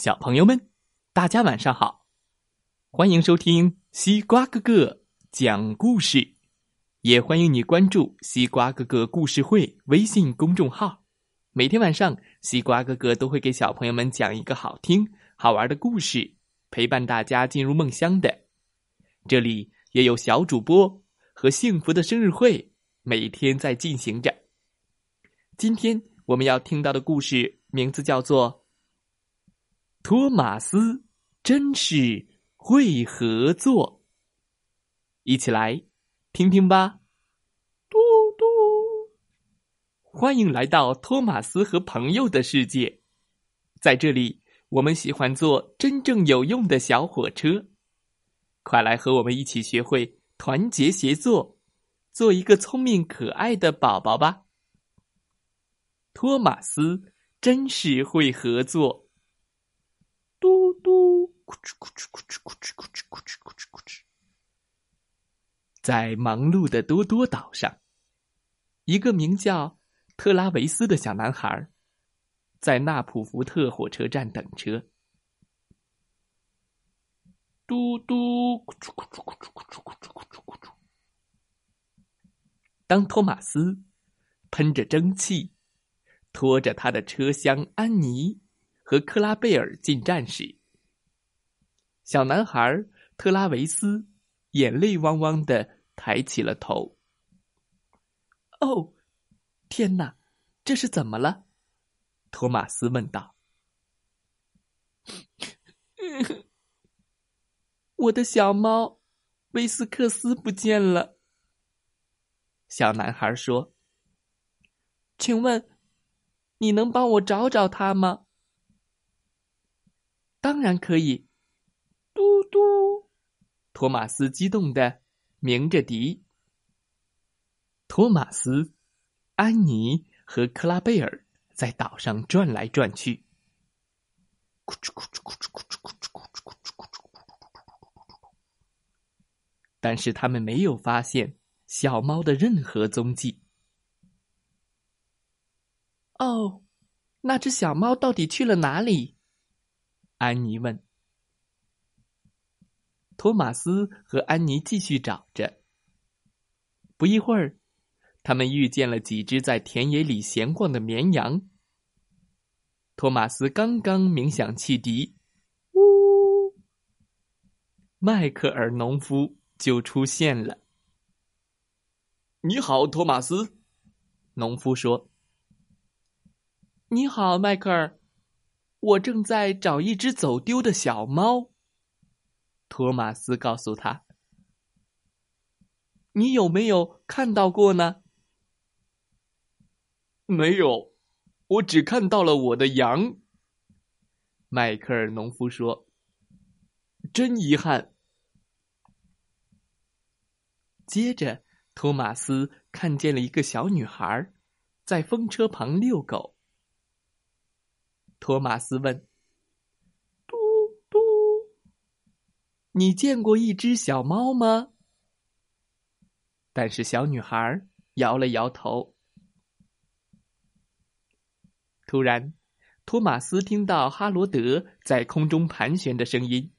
小朋友们，大家晚上好！欢迎收听西瓜哥哥讲故事，也欢迎你关注西瓜哥哥故事会微信公众号。每天晚上，西瓜哥哥都会给小朋友们讲一个好听、好玩的故事，陪伴大家进入梦乡的。这里也有小主播和幸福的生日会，每天在进行着。今天我们要听到的故事名字叫做。托马斯真是会合作，一起来听听吧。嘟嘟，欢迎来到托马斯和朋友的世界。在这里，我们喜欢坐真正有用的小火车。快来和我们一起学会团结协作，做一个聪明可爱的宝宝吧。托马斯真是会合作。嘟嘟，咕哧咕哧咕哧咕哧咕哧咕哧咕哧咕哧，在忙碌的多多岛上，一个名叫特拉维斯的小男孩，在纳普福特火车站等车。嘟嘟，咕哧咕哧咕哧咕哧咕哧咕哧咕哧。当托马斯喷着蒸汽，拖着他的车厢安妮。和克拉贝尔进站时，小男孩特拉维斯眼泪汪汪的抬起了头。“哦，天哪，这是怎么了？”托马斯问道。“我的小猫威斯克斯不见了。”小男孩说。“请问，你能帮我找找它吗？”当然可以，嘟嘟！托马斯激动的鸣着笛。托马斯、安妮和克拉贝尔在岛上转来转去，咕哧咕哧咕哧咕哧咕哧咕哧咕哧咕哧咕哧，但是他们没有发现小猫的任何踪迹。哦，那只小猫到底去了哪里？安妮问：“托马斯和安妮继续找着。不一会儿，他们遇见了几只在田野里闲逛的绵羊。托马斯刚刚鸣响汽笛，呜，迈克尔农夫就出现了。“你好，托马斯。”农夫说。“你好，迈克尔。”我正在找一只走丢的小猫。托马斯告诉他：“你有没有看到过呢？”“没有，我只看到了我的羊。”迈克尔农夫说。“真遗憾。”接着，托马斯看见了一个小女孩，在风车旁遛狗。托马斯问：“嘟嘟，你见过一只小猫吗？”但是小女孩摇了摇头。突然，托马斯听到哈罗德在空中盘旋的声音：“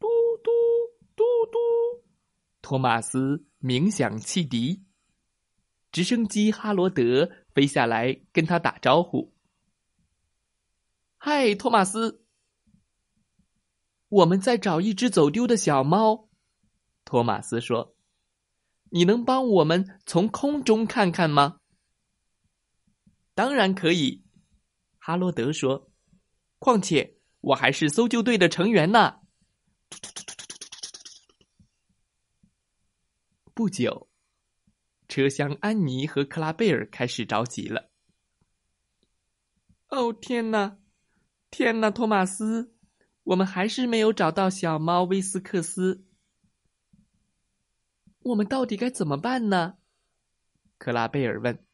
嘟嘟嘟嘟。”托马斯鸣响汽笛。直升机哈罗德飞下来跟他打招呼：“嗨，托马斯，我们在找一只走丢的小猫。”托马斯说：“你能帮我们从空中看看吗？”“当然可以。”哈罗德说，“况且我还是搜救队的成员呢。”不久。车厢，安妮和克拉贝尔开始着急了。哦，天哪，天哪，托马斯，我们还是没有找到小猫威斯克斯。我们到底该怎么办呢？克拉贝尔问。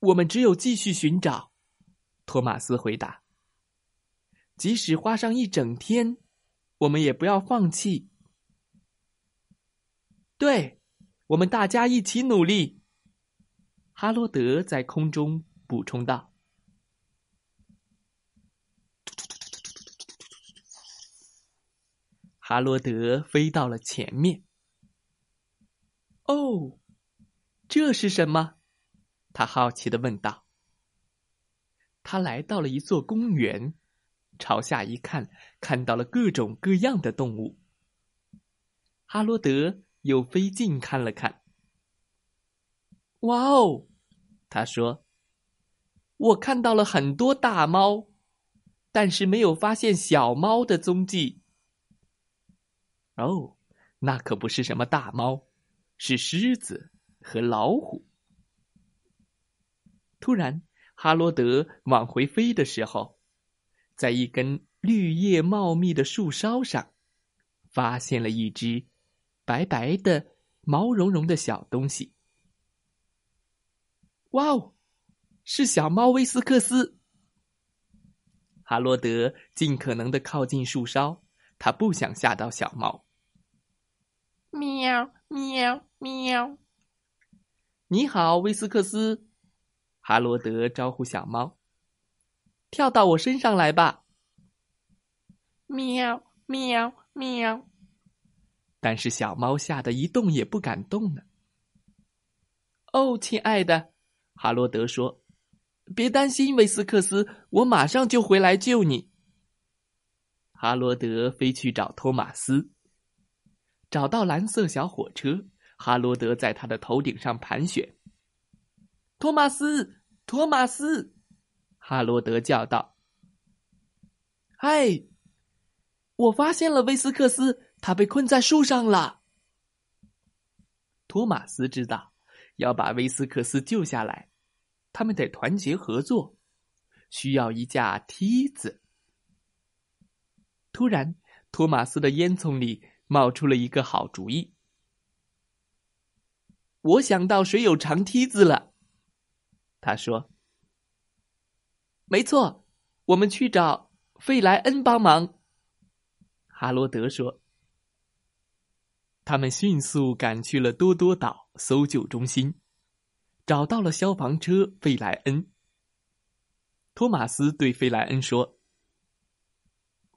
我们只有继续寻找，托马斯回答。即使花上一整天，我们也不要放弃。对，我们大家一起努力。哈罗德在空中补充道。哈罗德飞到了前面。哦，这是什么？他好奇的问道。他来到了一座公园，朝下一看，看到了各种各样的动物。哈罗德又飞近看了看。哇哦，他说：“我看到了很多大猫，但是没有发现小猫的踪迹。”哦，那可不是什么大猫，是狮子和老虎。突然，哈罗德往回飞的时候，在一根绿叶茂密的树梢上，发现了一只白白的、毛茸茸的小东西。哇哦，是小猫威斯克斯！哈罗德尽可能的靠近树梢。他不想吓到小猫。喵喵喵！你好，威斯克斯。哈罗德招呼小猫：“跳到我身上来吧。”喵喵喵！但是小猫吓得一动也不敢动呢。哦，亲爱的，哈罗德说：“别担心，威斯克斯，我马上就回来救你。”哈罗德飞去找托马斯，找到蓝色小火车。哈罗德在他的头顶上盘旋。托马斯，托马斯，哈罗德叫道：“嗨，我发现了威斯克斯，他被困在树上了。”托马斯知道要把威斯克斯救下来，他们得团结合作，需要一架梯子。突然，托马斯的烟囱里冒出了一个好主意。我想到谁有长梯子了，他说：“没错，我们去找费莱恩帮忙。”哈罗德说。他们迅速赶去了多多岛搜救中心，找到了消防车费莱恩。托马斯对费莱恩说。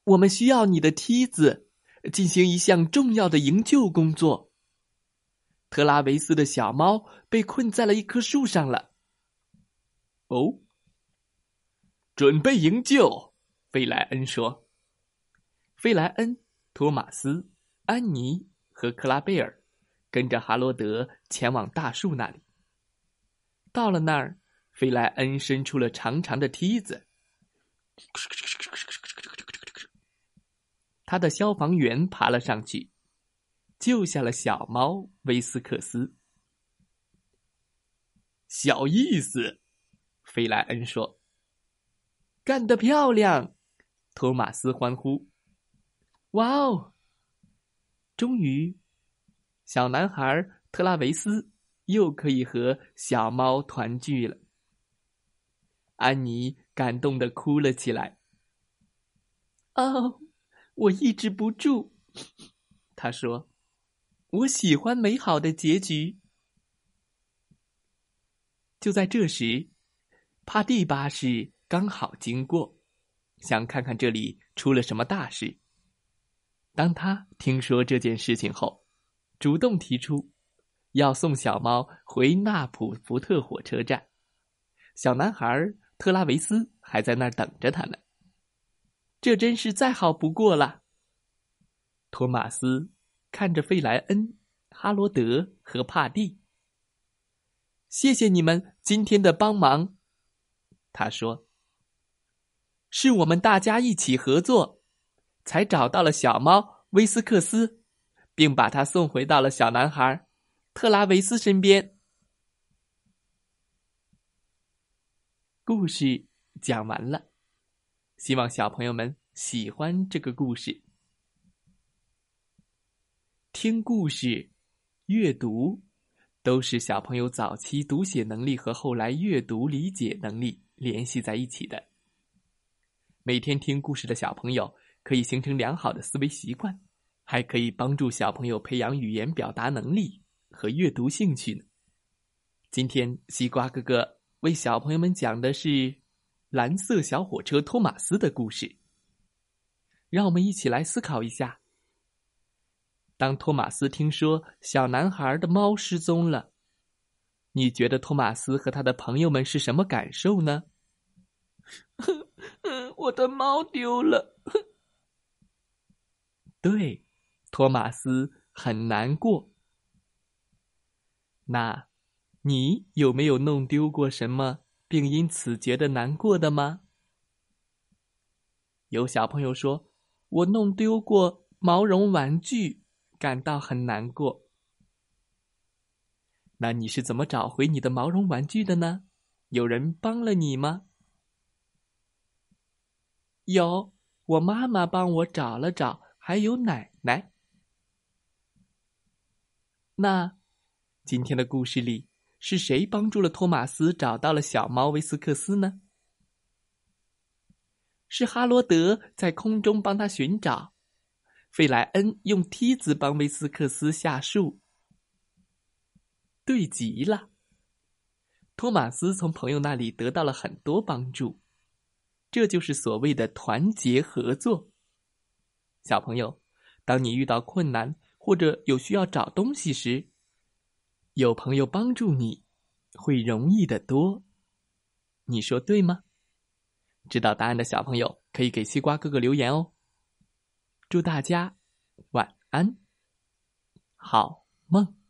我们需要你的梯子，进行一项重要的营救工作。特拉维斯的小猫被困在了一棵树上了。哦，准备营救，费莱恩说。费莱恩、托马斯、安妮和克拉贝尔跟着哈罗德前往大树那里。到了那儿，菲莱恩伸出了长长的梯子。他的消防员爬了上去，救下了小猫威斯克斯。小意思，菲莱恩说：“干得漂亮！”托马斯欢呼：“哇哦！”终于，小男孩特拉维斯又可以和小猫团聚了。安妮感动的哭了起来。哦。我抑制不住，他说：“我喜欢美好的结局。”就在这时，帕蒂巴士刚好经过，想看看这里出了什么大事。当他听说这件事情后，主动提出要送小猫回纳普福特火车站。小男孩特拉维斯还在那儿等着他呢。这真是再好不过了。托马斯看着费莱恩、哈罗德和帕蒂，谢谢你们今天的帮忙。他说：“是我们大家一起合作，才找到了小猫威斯克斯，并把它送回到了小男孩特拉维斯身边。”故事讲完了。希望小朋友们喜欢这个故事。听故事、阅读，都是小朋友早期读写能力和后来阅读理解能力联系在一起的。每天听故事的小朋友可以形成良好的思维习惯，还可以帮助小朋友培养语言表达能力和阅读兴趣呢。今天西瓜哥哥为小朋友们讲的是蓝色小火车托马斯的故事。让我们一起来思考一下：当托马斯听说小男孩的猫失踪了，你觉得托马斯和他的朋友们是什么感受呢？我的猫丢了。对，托马斯很难过。那。你有没有弄丢过什么，并因此觉得难过的吗？有小朋友说：“我弄丢过毛绒玩具，感到很难过。”那你是怎么找回你的毛绒玩具的呢？有人帮了你吗？有，我妈妈帮我找了找，还有奶奶。那今天的故事里。是谁帮助了托马斯找到了小猫威斯克斯呢？是哈罗德在空中帮他寻找，费莱恩用梯子帮威斯克斯下树。对极了，托马斯从朋友那里得到了很多帮助，这就是所谓的团结合作。小朋友，当你遇到困难或者有需要找东西时，有朋友帮助你，会容易的多。你说对吗？知道答案的小朋友可以给西瓜哥哥留言哦。祝大家晚安，好梦。